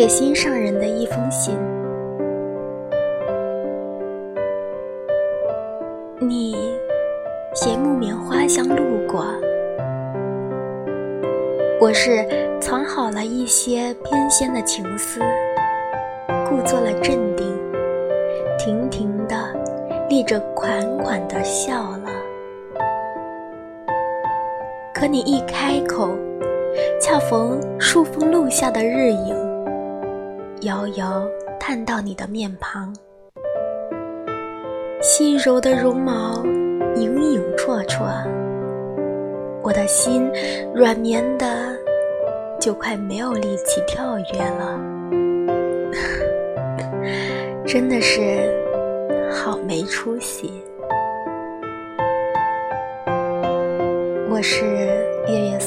给心上人的一封信。你携木棉花香路过，我是藏好了一些偏跹的情思，故作了镇定，亭亭的立着款款的笑了。可你一开口，恰逢树峰路下的日影，遥遥探到你的面庞，细柔的绒毛影影绰绰，我的心软绵的就快没有力气跳跃了，真的是好没出息。我是月月，